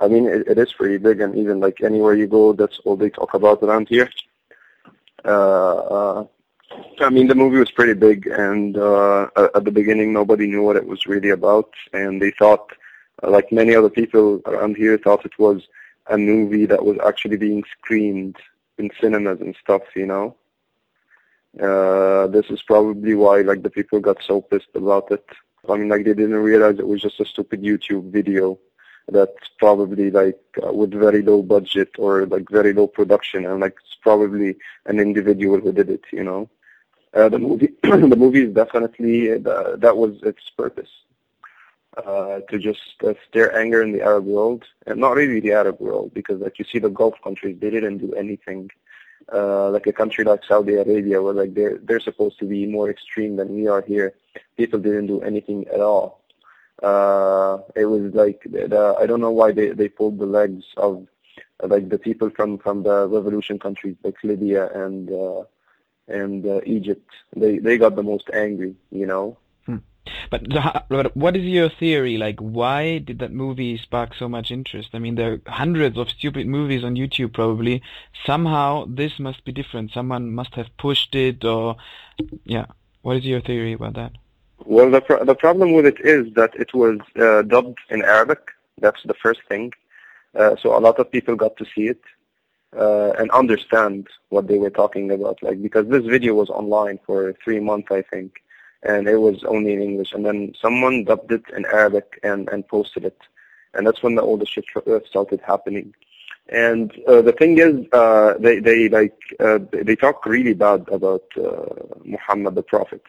I mean, it, it is pretty big, and even like anywhere you go, that's all they talk about around here. Uh, uh, I mean, the movie was pretty big, and uh, at the beginning, nobody knew what it was really about, and they thought, uh, like many other people around here, thought it was a movie that was actually being screened in cinemas and stuff, you know. Uh, this is probably why, like, the people got so pissed about it. I mean, like, they didn't realize it was just a stupid YouTube video that's probably like uh, with very low budget or like very low production, and like it's probably an individual who did it, you know. Uh, the movie, the movie is definitely uh, that was its purpose uh, to just uh, stir anger in the Arab world, and not really the Arab world, because like you see the Gulf countries, they didn't do anything. Uh, like a country like Saudi Arabia, where like they're they're supposed to be more extreme than we are here, people didn't do anything at all. Uh, it was like the, I don't know why they they pulled the legs of like the people from from the revolution countries like Libya and. Uh, and uh, Egypt. They they got the most angry, you know. Hmm. But, what is your theory? Like, why did that movie spark so much interest? I mean, there are hundreds of stupid movies on YouTube, probably. Somehow, this must be different. Someone must have pushed it, or yeah. What is your theory about that? Well, the pro- the problem with it is that it was uh, dubbed in Arabic. That's the first thing. Uh, so a lot of people got to see it uh, and understand what they were talking about. Like because this video was online for three months, I think, and it was only in English. And then someone dubbed it in Arabic and and posted it, and that's when the, all the shit uh, started happening. And uh, the thing is, uh, they they like uh, they talk really bad about uh, Muhammad the Prophet.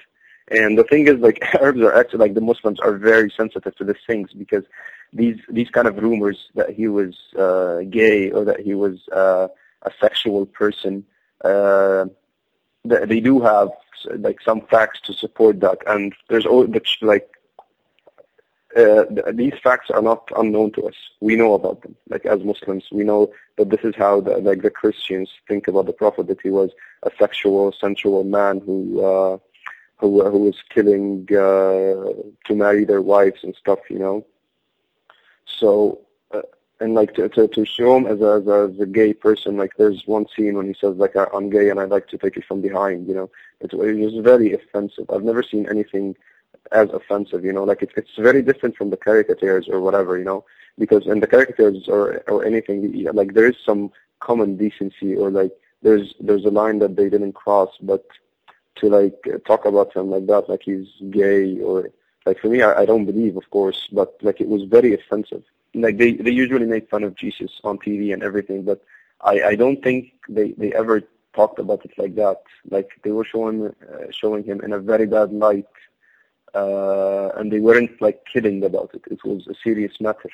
And the thing is, like Arabs are actually like the Muslims are very sensitive to these things because these these kind of rumors that he was uh, gay or that he was uh, a sexual person, uh, they, they do have like some facts to support that, and there's all that like uh, these facts are not unknown to us. We know about them. Like as Muslims, we know that this is how the, like the Christians think about the Prophet that he was a sexual, sensual man who uh, who who was killing uh, to marry their wives and stuff. You know. So, uh, and like to, to, to show him as a, as a, as a gay person, like there's one scene when he says like I'm gay and I like to take it from behind, you know, it's, it was very offensive. I've never seen anything as offensive, you know, like it's it's very different from the caricatures or whatever, you know, because in the caricatures or or anything, like there is some common decency or like there's there's a line that they didn't cross, but to like talk about him like that, like he's gay or like for me, I, I don't believe, of course, but like it was very offensive. Like they they usually make fun of Jesus on TV and everything, but I I don't think they they ever talked about it like that. Like they were showing uh, showing him in a very bad light, uh, and they weren't like kidding about it. It was a serious matter.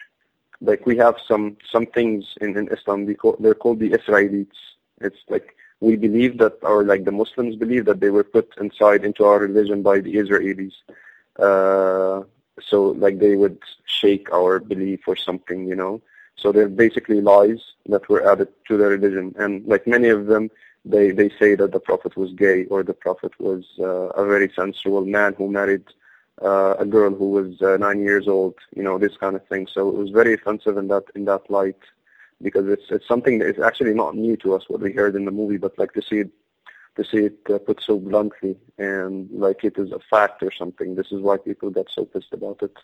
Like we have some some things in, in Islam. We call, they're called the Israelites. It's like we believe that, or like the Muslims believe that they were put inside into our religion by the Israelis. Uh, so like they would shake our belief or something, you know. So they're basically lies that were added to the religion, and like many of them, they they say that the prophet was gay or the prophet was uh, a very sensual man who married uh, a girl who was uh, nine years old, you know, this kind of thing. So it was very offensive in that in that light because it's it's something that is actually not new to us what we heard in the movie, but like to see it to see it uh, put so bluntly and like it is a fact or something. This is why people get so pissed about it.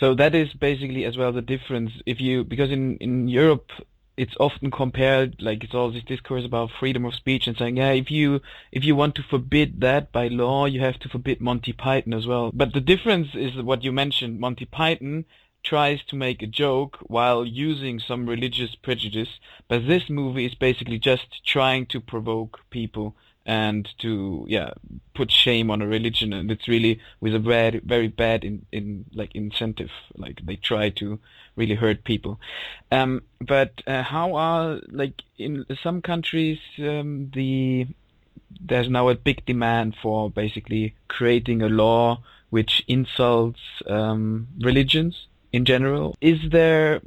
So that is basically as well the difference. If you because in in Europe it's often compared like it's all this discourse about freedom of speech and saying yeah if you if you want to forbid that by law you have to forbid Monty Python as well. But the difference is what you mentioned. Monty Python tries to make a joke while using some religious prejudice, but this movie is basically just trying to provoke people and to yeah put shame on a religion and it's really with a very very bad in, in like incentive. Like they try to really hurt people. Um but uh, how are like in some countries um, the there's now a big demand for basically creating a law which insults um, religions in general is there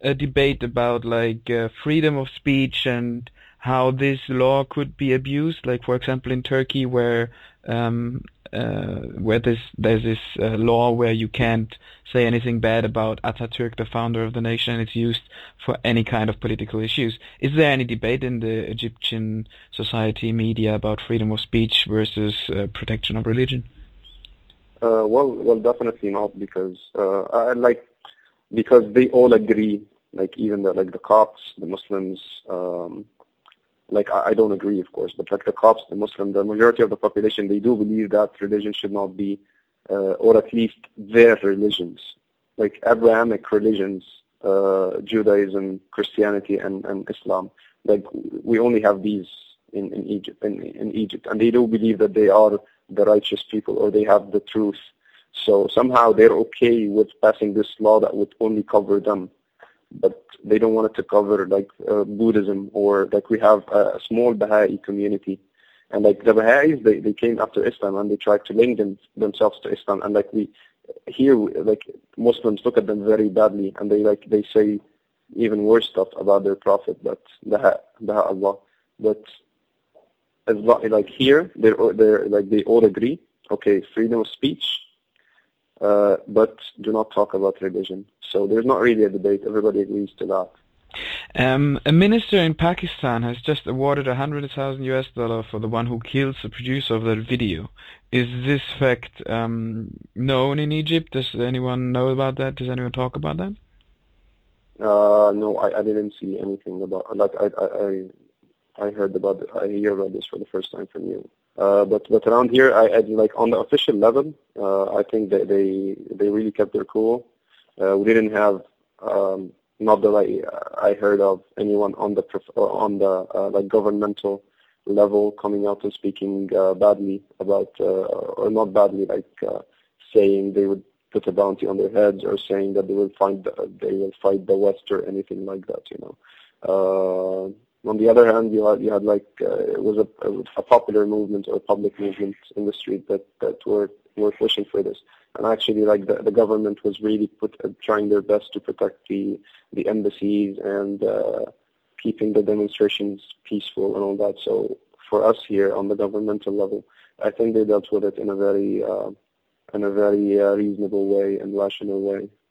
a debate about like uh, freedom of speech and how this law could be abused, like for example in Turkey, where um, uh, where this there's this uh, law where you can't say anything bad about Ataturk, the founder of the nation, and it's used for any kind of political issues. Is there any debate in the Egyptian society media about freedom of speech versus uh, protection of religion? Uh, well, well, definitely not because uh, I like because they all agree, like even the like the Copts, the Muslims. Um, like I, I don't agree, of course, but like the Copts, the Muslim, the majority of the population, they do believe that religion should not be, uh, or at least their religions, like Abrahamic religions, uh, Judaism, Christianity, and, and Islam. Like we only have these in, in Egypt, in, in Egypt, and they do believe that they are the righteous people or they have the truth. So somehow they're okay with passing this law that would only cover them but they don't want it to cover like uh, Buddhism or like we have a small Baha'i community. And like the Baha'is, they, they came after Islam and they tried to link them, themselves to Islam. And like we here, like Muslims look at them very badly and they like, they say even worse stuff about their prophet, but Baha, Allah. But as like here, they're, they're like, they all agree, okay, freedom of speech, uh, but do not talk about religion. So there's not really a debate. Everybody agrees to that. Um, a minister in Pakistan has just awarded a hundred thousand US dollar for the one who kills the producer of that video. Is this fact um, known in Egypt? Does anyone know about that? Does anyone talk about that? Uh, no, I, I didn't see anything about. Like I, I, I heard about. It, I hear about this for the first time from you. Uh, but but around here, I, I like on the official level, uh, I think that they they really kept their cool. Uh, we didn't have um, not that I I heard of anyone on the on the uh, like governmental level coming out and speaking uh, badly about uh, or not badly like uh, saying they would put a bounty on their heads or saying that they will find the, they will fight the West or anything like that. You know. On the other hand, you had you had like uh, it was a, a popular movement or public movement in the street that that were were pushing for this and actually like the, the government was really put uh, trying their best to protect the the embassies and uh, keeping the demonstrations peaceful and all that. So for us here on the governmental level, I think they dealt with it in a very uh, in a very uh, reasonable way and rational way.